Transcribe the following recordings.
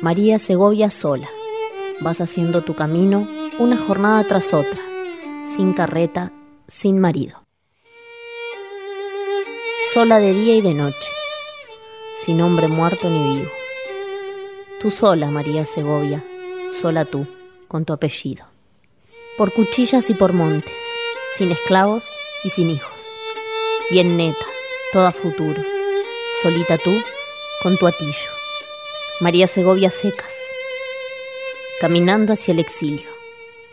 María Segovia sola. Vas haciendo tu camino una jornada tras otra, sin carreta, sin marido. Sola de día y de noche, sin hombre muerto ni vivo. Tú sola, María Segovia, sola tú, con tu apellido. Por cuchillas y por montes, sin esclavos y sin hijos. Bien neta, toda futuro. Solita tú, con tu atillo. María Segovia secas, caminando hacia el exilio,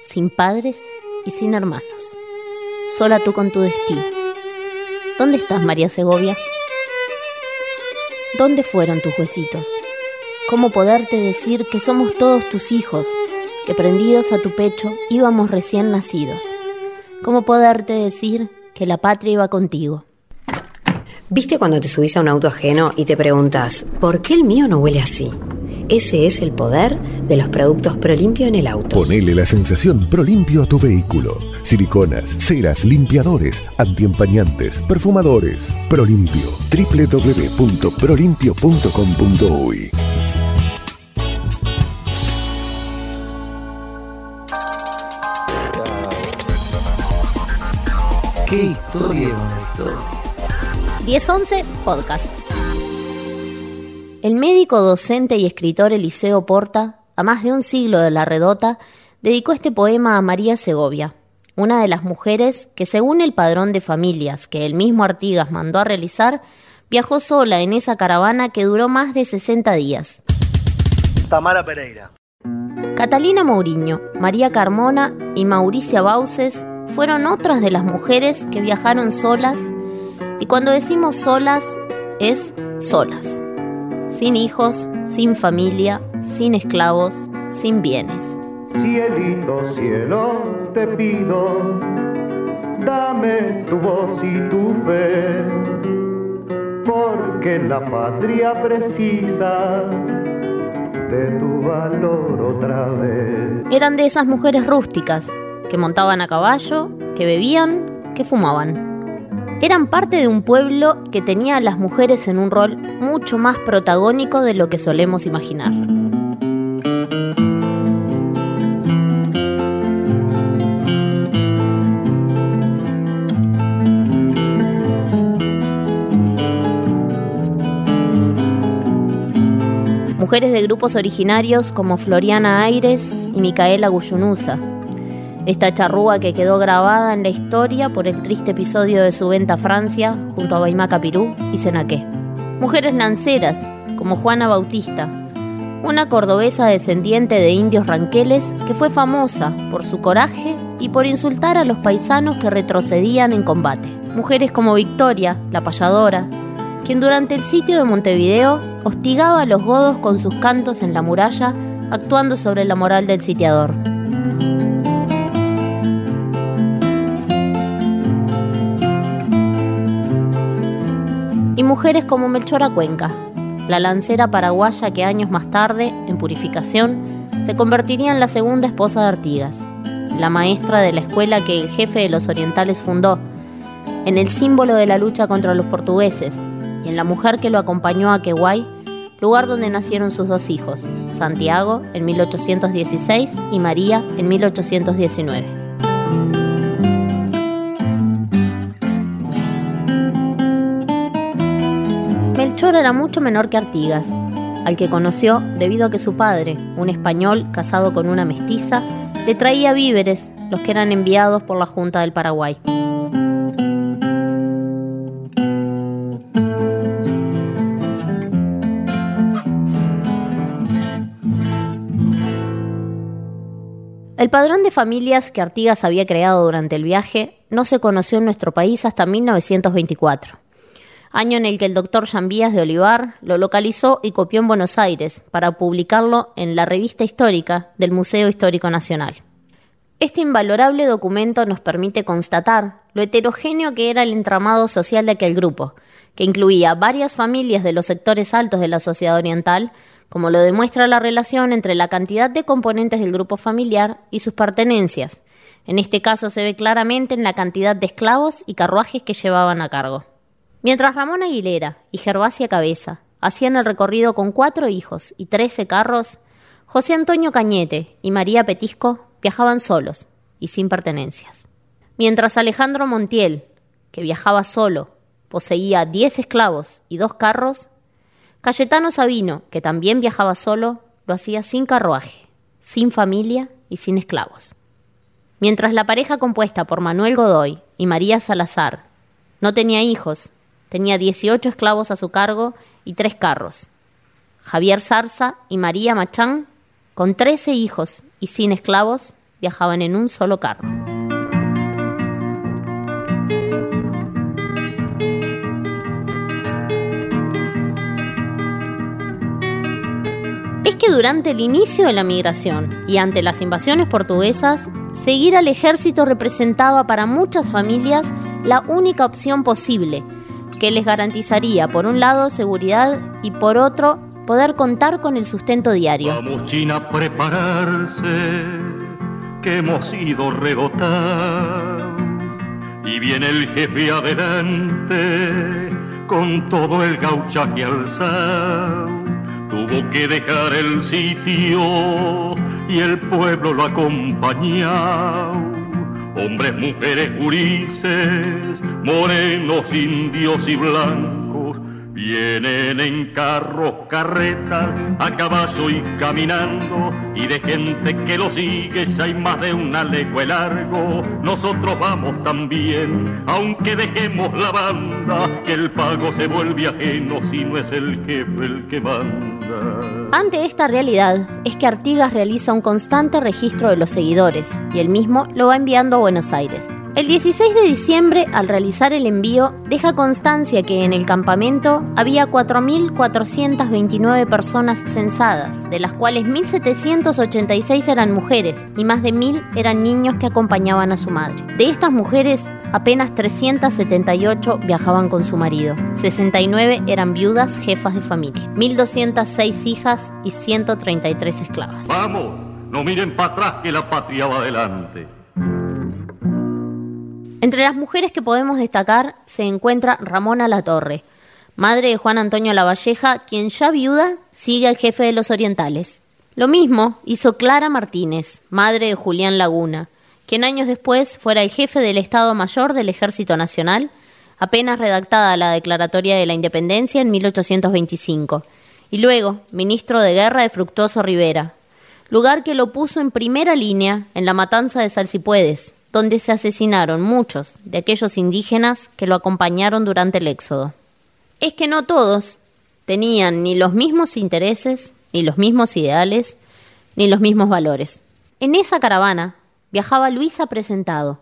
sin padres y sin hermanos. Sola tú con tu destino. ¿Dónde estás, María Segovia? ¿Dónde fueron tus huesitos? ¿Cómo poderte decir que somos todos tus hijos, que prendidos a tu pecho íbamos recién nacidos? ¿Cómo poderte decir que la patria iba contigo? ¿Viste cuando te subís a un auto ajeno y te preguntas, ¿por qué el mío no huele así? Ese es el poder de los productos ProLimpio en el auto. Ponele la sensación ProLimpio a tu vehículo. Siliconas, ceras, limpiadores, antiempañantes, perfumadores. ProLimpio. www.prolimpio.com.uy ¿Qué historia una historia? 1011 Podcast. El médico, docente y escritor Eliseo Porta, a más de un siglo de la redota, dedicó este poema a María Segovia, una de las mujeres que, según el padrón de familias que el mismo Artigas mandó a realizar, viajó sola en esa caravana que duró más de 60 días. Tamara Pereira. Catalina Mourinho, María Carmona y Mauricia Bauces fueron otras de las mujeres que viajaron solas y cuando decimos solas es solas, sin hijos, sin familia, sin esclavos, sin bienes. Cielito, cielo, te pido, dame tu voz y tu fe, porque la patria precisa de tu valor otra vez. Eran de esas mujeres rústicas que montaban a caballo, que bebían, que fumaban. Eran parte de un pueblo que tenía a las mujeres en un rol mucho más protagónico de lo que solemos imaginar. Mujeres de grupos originarios como Floriana Aires y Micaela Guyunusa, esta charrúa que quedó grabada en la historia por el triste episodio de su venta a Francia junto a Baimaca Pirú y Senaqué. Mujeres lanceras, como Juana Bautista, una cordobesa descendiente de indios ranqueles que fue famosa por su coraje y por insultar a los paisanos que retrocedían en combate. Mujeres como Victoria, la payadora, quien durante el sitio de Montevideo hostigaba a los godos con sus cantos en la muralla, actuando sobre la moral del sitiador. Y mujeres como Melchora Cuenca, la lancera paraguaya que años más tarde, en purificación, se convertiría en la segunda esposa de Artigas, la maestra de la escuela que el jefe de los orientales fundó, en el símbolo de la lucha contra los portugueses, y en la mujer que lo acompañó a Quehuay, lugar donde nacieron sus dos hijos, Santiago en 1816 y María en 1819. Melchor era mucho menor que Artigas, al que conoció debido a que su padre, un español casado con una mestiza, le traía víveres, los que eran enviados por la Junta del Paraguay. El padrón de familias que Artigas había creado durante el viaje no se conoció en nuestro país hasta 1924 año en el que el doctor Jambías de Olivar lo localizó y copió en Buenos Aires para publicarlo en la revista histórica del Museo Histórico Nacional. Este invalorable documento nos permite constatar lo heterogéneo que era el entramado social de aquel grupo, que incluía varias familias de los sectores altos de la sociedad oriental, como lo demuestra la relación entre la cantidad de componentes del grupo familiar y sus pertenencias. En este caso se ve claramente en la cantidad de esclavos y carruajes que llevaban a cargo. Mientras Ramón Aguilera y Gervasia Cabeza hacían el recorrido con cuatro hijos y trece carros, José Antonio Cañete y María Petisco viajaban solos y sin pertenencias. Mientras Alejandro Montiel, que viajaba solo, poseía diez esclavos y dos carros, Cayetano Sabino, que también viajaba solo, lo hacía sin carruaje, sin familia y sin esclavos. Mientras la pareja compuesta por Manuel Godoy y María Salazar no tenía hijos, tenía 18 esclavos a su cargo y tres carros. Javier Zarza y María Machán, con 13 hijos y sin esclavos, viajaban en un solo carro. Es que durante el inicio de la migración y ante las invasiones portuguesas, seguir al ejército representaba para muchas familias la única opción posible, que les garantizaría por un lado seguridad y por otro poder contar con el sustento diario. Vamos China prepararse, que hemos sido redotados y viene el jefe adelante con todo el gauchaje alzado. Tuvo que dejar el sitio y el pueblo lo acompañaba. Hombres, mujeres, gurises, morenos, indios y blancos, vienen en carros, carretas, a caballo y caminando, y de gente que lo sigue ya hay más de una legua largo. Nosotros vamos también, aunque dejemos la banda, que el pago se vuelve ajeno si no es el jefe el que manda. Ante esta realidad es que Artigas realiza un constante registro de los seguidores y él mismo lo va enviando a Buenos Aires. El 16 de diciembre, al realizar el envío, deja constancia que en el campamento había 4.429 personas censadas, de las cuales 1.786 eran mujeres y más de 1.000 eran niños que acompañaban a su madre. De estas mujeres, apenas 378 viajaban con su marido, 69 eran viudas jefas de familia, 1.206 hijas y 133 esclavas. Vamos, no miren para atrás que la patria va adelante. Entre las mujeres que podemos destacar se encuentra Ramona Latorre, madre de Juan Antonio Lavalleja, quien ya viuda sigue al jefe de los orientales. Lo mismo hizo Clara Martínez, madre de Julián Laguna, quien años después fuera el jefe del Estado Mayor del Ejército Nacional, apenas redactada la Declaratoria de la Independencia en 1825, y luego ministro de Guerra de Fructuoso Rivera, lugar que lo puso en primera línea en la matanza de Salsipuedes, donde se asesinaron muchos de aquellos indígenas que lo acompañaron durante el éxodo. Es que no todos tenían ni los mismos intereses, ni los mismos ideales, ni los mismos valores. En esa caravana viajaba Luisa Presentado,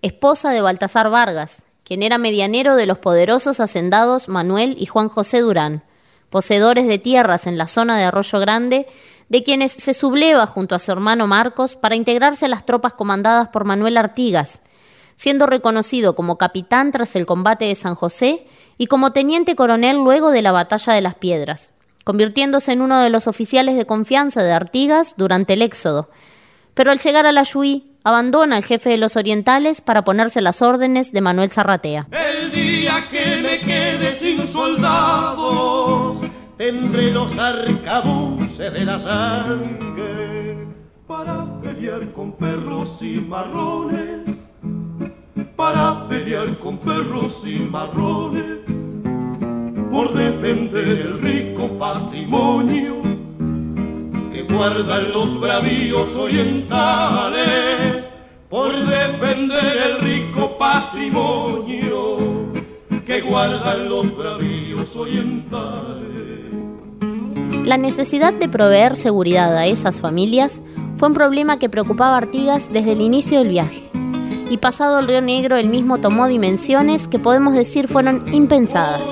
esposa de Baltasar Vargas, quien era medianero de los poderosos hacendados Manuel y Juan José Durán, poseedores de tierras en la zona de Arroyo Grande de quienes se subleva junto a su hermano Marcos para integrarse a las tropas comandadas por Manuel Artigas, siendo reconocido como capitán tras el combate de San José y como teniente coronel luego de la batalla de las Piedras, convirtiéndose en uno de los oficiales de confianza de Artigas durante el éxodo. Pero al llegar a la Yuí, abandona al jefe de los orientales para ponerse las órdenes de Manuel Zarratea. El día que me quede sin soldados, tendré los arcabuces de la sangre para pelear con perros y marrones, para pelear con perros y marrones, por defender el rico patrimonio que guardan los bravíos orientales, por defender el rico patrimonio que guardan los bravíos orientales. La necesidad de proveer seguridad a esas familias fue un problema que preocupaba Artigas desde el inicio del viaje. Y pasado el Río Negro, él mismo tomó dimensiones que podemos decir fueron impensadas.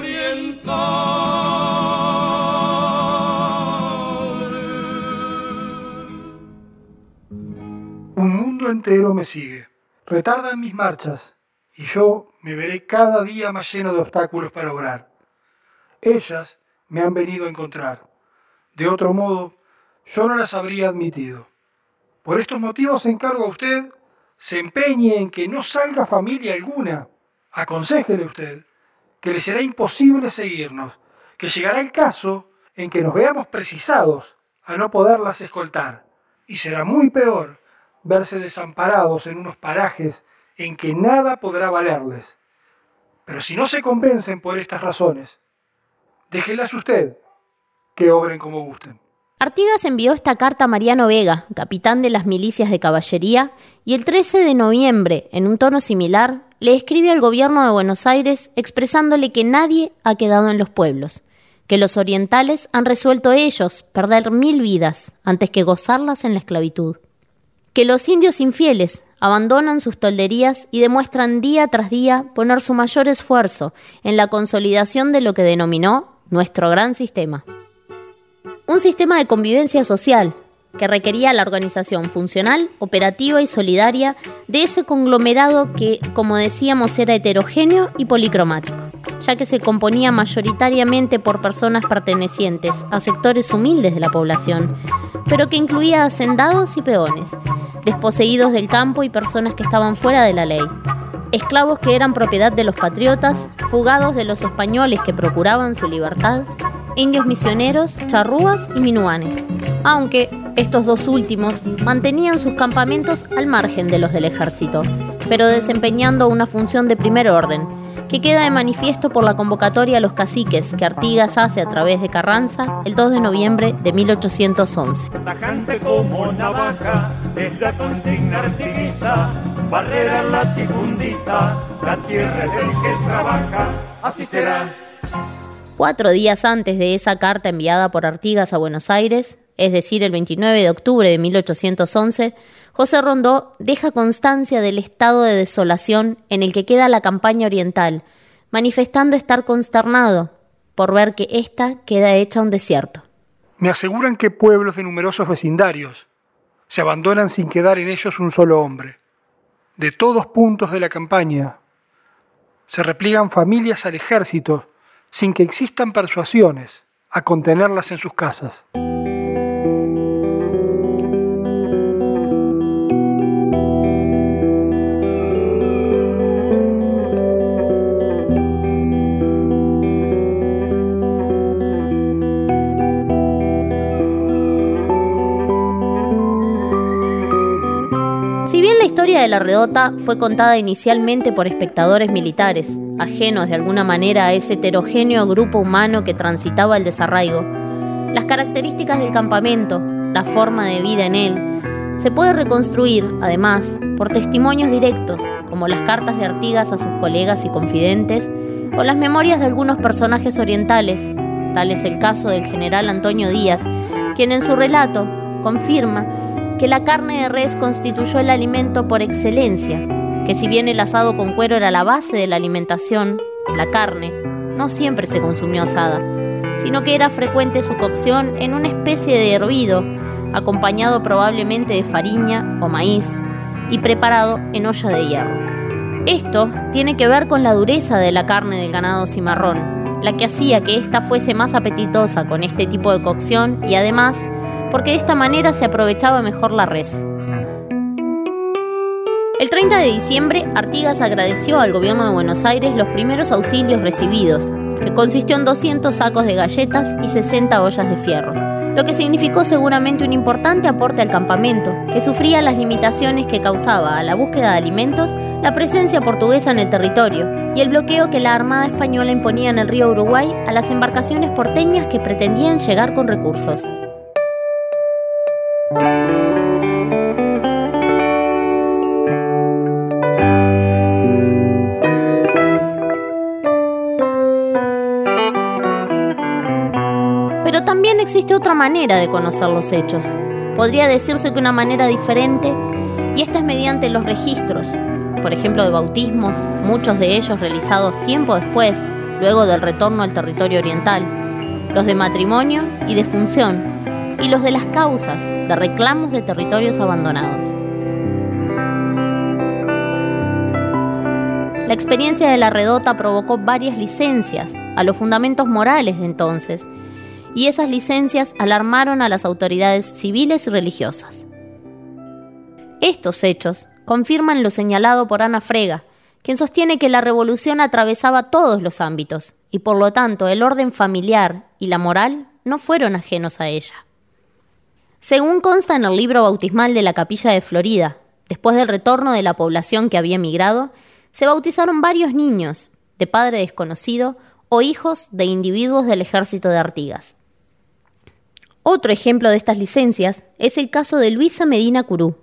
Un mundo entero me sigue, retardan mis marchas, y yo me veré cada día más lleno de obstáculos para obrar. Ellas me han venido a encontrar. De otro modo, yo no las habría admitido. Por estos motivos encargo a usted se empeñe en que no salga familia alguna. Aconsejele usted que le será imposible seguirnos, que llegará el caso en que nos veamos precisados a no poderlas escoltar, y será muy peor verse desamparados en unos parajes en que nada podrá valerles. Pero si no se convencen por estas razones, déjelas usted que obren como gusten. Artigas envió esta carta a Mariano Vega, capitán de las milicias de caballería, y el 13 de noviembre, en un tono similar, le escribe al gobierno de Buenos Aires expresándole que nadie ha quedado en los pueblos, que los orientales han resuelto ellos perder mil vidas antes que gozarlas en la esclavitud, que los indios infieles abandonan sus tolderías y demuestran día tras día poner su mayor esfuerzo en la consolidación de lo que denominó nuestro gran sistema. Un sistema de convivencia social que requería la organización funcional, operativa y solidaria de ese conglomerado que, como decíamos, era heterogéneo y policromático, ya que se componía mayoritariamente por personas pertenecientes a sectores humildes de la población, pero que incluía hacendados y peones, desposeídos del campo y personas que estaban fuera de la ley, esclavos que eran propiedad de los patriotas, fugados de los españoles que procuraban su libertad, indios misioneros, charrúas y minuanes, aunque estos dos últimos mantenían sus campamentos al margen de los del ejército, pero desempeñando una función de primer orden, que queda de manifiesto por la convocatoria a los caciques que Artigas hace a través de Carranza el 2 de noviembre de 1811. Barrera latifundista, la tierra del que trabaja, así será. Cuatro días antes de esa carta enviada por Artigas a Buenos Aires, es decir, el 29 de octubre de 1811, José Rondó deja constancia del estado de desolación en el que queda la campaña oriental, manifestando estar consternado por ver que ésta queda hecha un desierto. Me aseguran que pueblos de numerosos vecindarios se abandonan sin quedar en ellos un solo hombre. De todos puntos de la campaña se repliegan familias al ejército sin que existan persuasiones a contenerlas en sus casas. La redota fue contada inicialmente por espectadores militares, ajenos de alguna manera a ese heterogéneo grupo humano que transitaba el desarraigo, las características del campamento, la forma de vida en él, se puede reconstruir, además, por testimonios directos, como las cartas de Artigas a sus colegas y confidentes, o las memorias de algunos personajes orientales, tal es el caso del general Antonio Díaz, quien en su relato confirma que la carne de res constituyó el alimento por excelencia, que si bien el asado con cuero era la base de la alimentación, la carne no siempre se consumió asada, sino que era frecuente su cocción en una especie de hervido, acompañado probablemente de farina o maíz y preparado en olla de hierro. Esto tiene que ver con la dureza de la carne del ganado cimarrón, la que hacía que ésta fuese más apetitosa con este tipo de cocción y además porque de esta manera se aprovechaba mejor la res. El 30 de diciembre, Artigas agradeció al gobierno de Buenos Aires los primeros auxilios recibidos, que consistió en 200 sacos de galletas y 60 ollas de fierro, lo que significó seguramente un importante aporte al campamento, que sufría las limitaciones que causaba a la búsqueda de alimentos la presencia portuguesa en el territorio y el bloqueo que la Armada Española imponía en el río Uruguay a las embarcaciones porteñas que pretendían llegar con recursos. Existe otra manera de conocer los hechos. Podría decirse que una manera diferente, y esta es mediante los registros, por ejemplo de bautismos, muchos de ellos realizados tiempo después, luego del retorno al territorio oriental, los de matrimonio y de función, y los de las causas de reclamos de territorios abandonados. La experiencia de la redota provocó varias licencias a los fundamentos morales de entonces, y esas licencias alarmaron a las autoridades civiles y religiosas. Estos hechos confirman lo señalado por Ana Frega, quien sostiene que la revolución atravesaba todos los ámbitos y por lo tanto el orden familiar y la moral no fueron ajenos a ella. Según consta en el libro bautismal de la capilla de Florida, después del retorno de la población que había emigrado, se bautizaron varios niños, de padre desconocido o hijos de individuos del ejército de Artigas. Otro ejemplo de estas licencias es el caso de Luisa Medina Curú,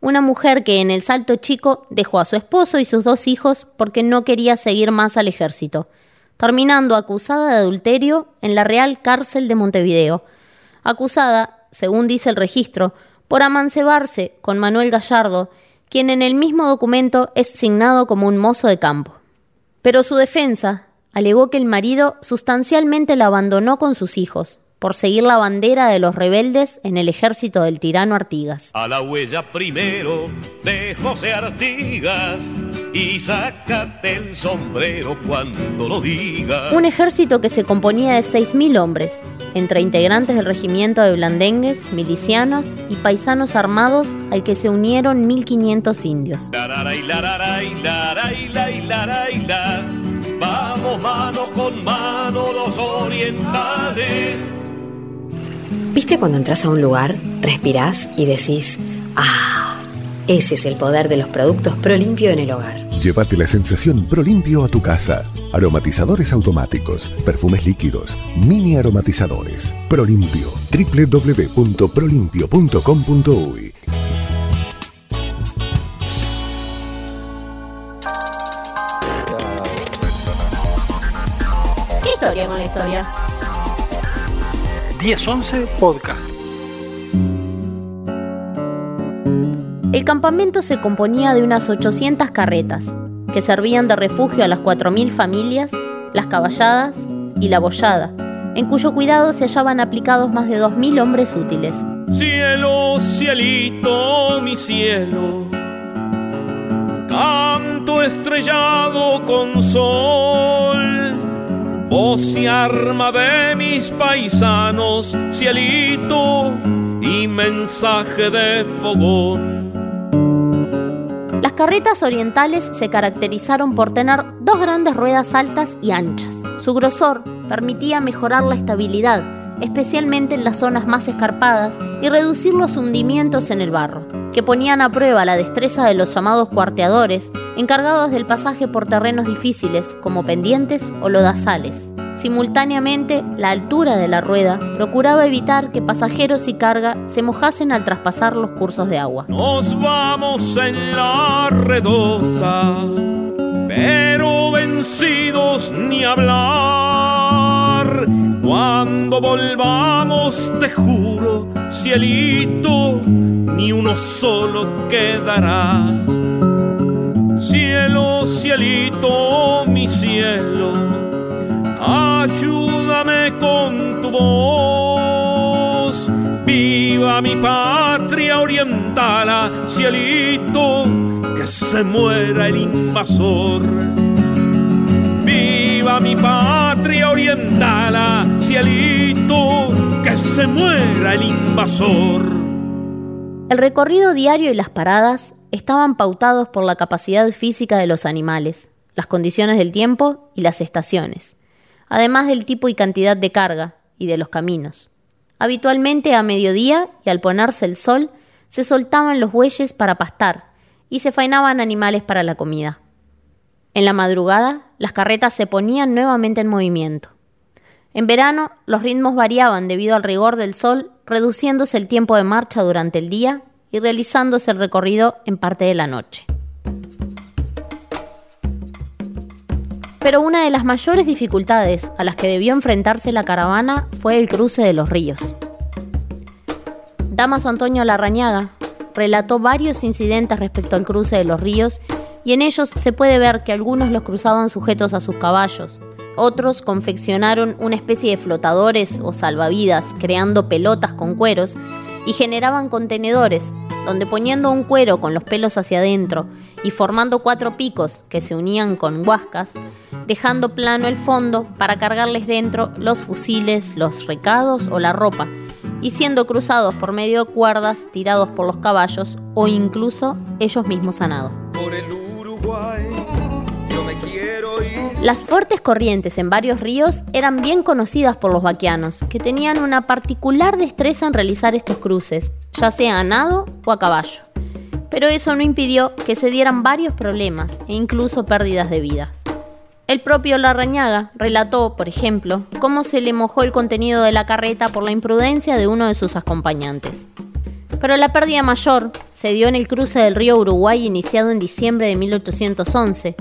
una mujer que en el Salto Chico dejó a su esposo y sus dos hijos porque no quería seguir más al ejército, terminando acusada de adulterio en la Real Cárcel de Montevideo, acusada, según dice el registro, por amancebarse con Manuel Gallardo, quien en el mismo documento es signado como un mozo de campo. Pero su defensa alegó que el marido sustancialmente la abandonó con sus hijos, por seguir la bandera de los rebeldes en el ejército del tirano Artigas. A la huella primero de José Artigas y sácate el sombrero cuando lo digas. Un ejército que se componía de 6.000 hombres, entre integrantes del regimiento de blandengues, milicianos y paisanos armados al que se unieron 1.500 indios. Vamos mano con mano los orientales ¿Viste cuando entras a un lugar, respirás y decís, ah, ese es el poder de los productos ProLimpio en el hogar? Llévate la sensación ProLimpio a tu casa. Aromatizadores automáticos, perfumes líquidos, mini aromatizadores. ProLimpio. www.prolimpio.com.uy ¿Qué historia con la historia? 1011 Podcast. El campamento se componía de unas 800 carretas, que servían de refugio a las 4.000 familias, las caballadas y la bollada, en cuyo cuidado se hallaban aplicados más de 2.000 hombres útiles. Cielo, cielito, mi cielo, canto estrellado con sol, voz y arma de mis paisanos, cielito y mensaje de fogón. Las carretas orientales se caracterizaron por tener dos grandes ruedas altas y anchas. Su grosor permitía mejorar la estabilidad, especialmente en las zonas más escarpadas, y reducir los hundimientos en el barro, que ponían a prueba la destreza de los llamados cuarteadores, encargados del pasaje por terrenos difíciles como pendientes o lodazales. Simultáneamente, la altura de la rueda procuraba evitar que pasajeros y carga se mojasen al traspasar los cursos de agua. Nos vamos en la redonda, pero vencidos ni hablar. Cuando volvamos, te juro, cielito, ni uno solo quedará. Cielo, cielito, mi cielo, ayúdame con tu voz. Viva mi patria oriental, cielito, que se muera el invasor. Viva mi patria oriental, cielito, que se muera el invasor. El recorrido diario y las paradas estaban pautados por la capacidad física de los animales, las condiciones del tiempo y las estaciones, además del tipo y cantidad de carga y de los caminos. Habitualmente a mediodía y al ponerse el sol se soltaban los bueyes para pastar y se faenaban animales para la comida. En la madrugada las carretas se ponían nuevamente en movimiento. En verano los ritmos variaban debido al rigor del sol, reduciéndose el tiempo de marcha durante el día y realizándose el recorrido en parte de la noche. Pero una de las mayores dificultades a las que debió enfrentarse la caravana fue el cruce de los ríos. Damas Antonio Larrañaga relató varios incidentes respecto al cruce de los ríos y en ellos se puede ver que algunos los cruzaban sujetos a sus caballos, otros confeccionaron una especie de flotadores o salvavidas creando pelotas con cueros y generaban contenedores donde poniendo un cuero con los pelos hacia adentro y formando cuatro picos que se unían con huascas, dejando plano el fondo para cargarles dentro los fusiles, los recados o la ropa, y siendo cruzados por medio de cuerdas tirados por los caballos o incluso ellos mismos a Las fuertes corrientes en varios ríos eran bien conocidas por los vaquianos, que tenían una particular destreza en realizar estos cruces, ya sea a nado o a caballo. Pero eso no impidió que se dieran varios problemas e incluso pérdidas de vidas. El propio Larrañaga relató, por ejemplo, cómo se le mojó el contenido de la carreta por la imprudencia de uno de sus acompañantes. Pero la pérdida mayor se dio en el cruce del río Uruguay iniciado en diciembre de 1811,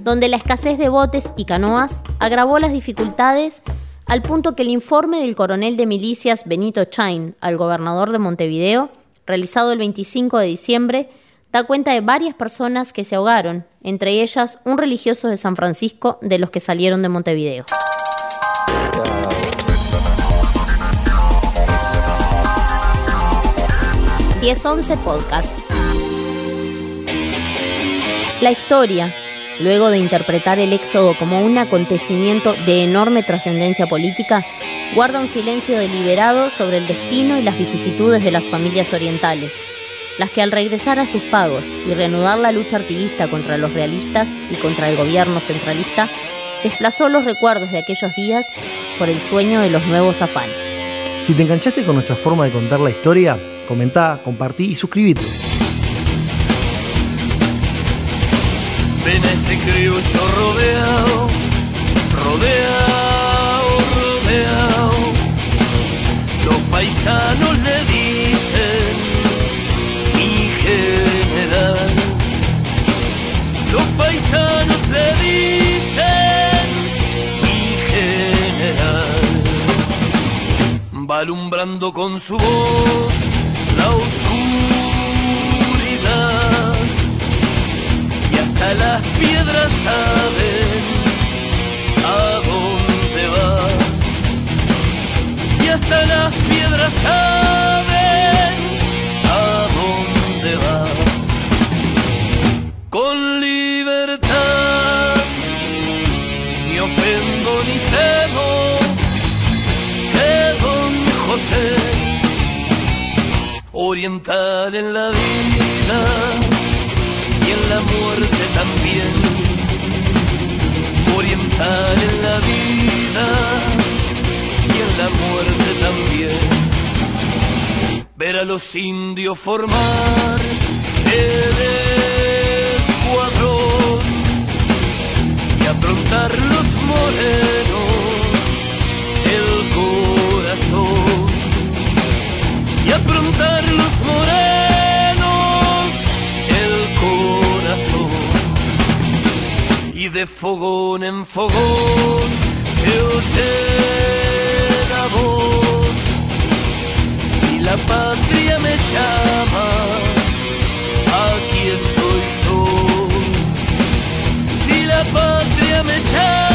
donde la escasez de botes y canoas agravó las dificultades al punto que el informe del coronel de milicias Benito Chain al gobernador de Montevideo, realizado el 25 de diciembre, da cuenta de varias personas que se ahogaron, entre ellas un religioso de San Francisco de los que salieron de Montevideo. ...10-11 Podcast. La historia, luego de interpretar el éxodo como un acontecimiento de enorme trascendencia política, guarda un silencio deliberado sobre el destino y las vicisitudes de las familias orientales, las que al regresar a sus pagos y reanudar la lucha artiguista contra los realistas y contra el gobierno centralista, desplazó los recuerdos de aquellos días por el sueño de los nuevos afanes. Si te enganchaste con nuestra forma de contar la historia, comentá, compartí y suscríbete. Ven a ese criollo rodeado, rodeado, rodeado. Los paisanos le dicen mi general. Los paisanos le dicen mi general. Va alumbrando con su voz la oscuridad y hasta las piedras saben a dónde va. Y hasta las piedras saben oriental en la vida y en la muerte también. Oriental en la vida y en la muerte también. Ver a los indios formar el escuadrón y aprontar los morenos y aprontar los morenos el corazón. Y de fogón en fogón se oye la voz. Si la patria me llama, aquí estoy yo. Si la patria me llama,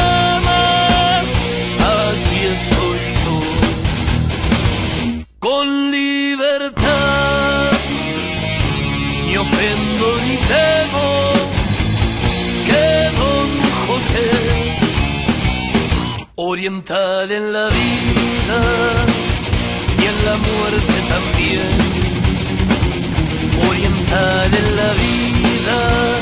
oriental en la vida y en la muerte también. Oriental en la vida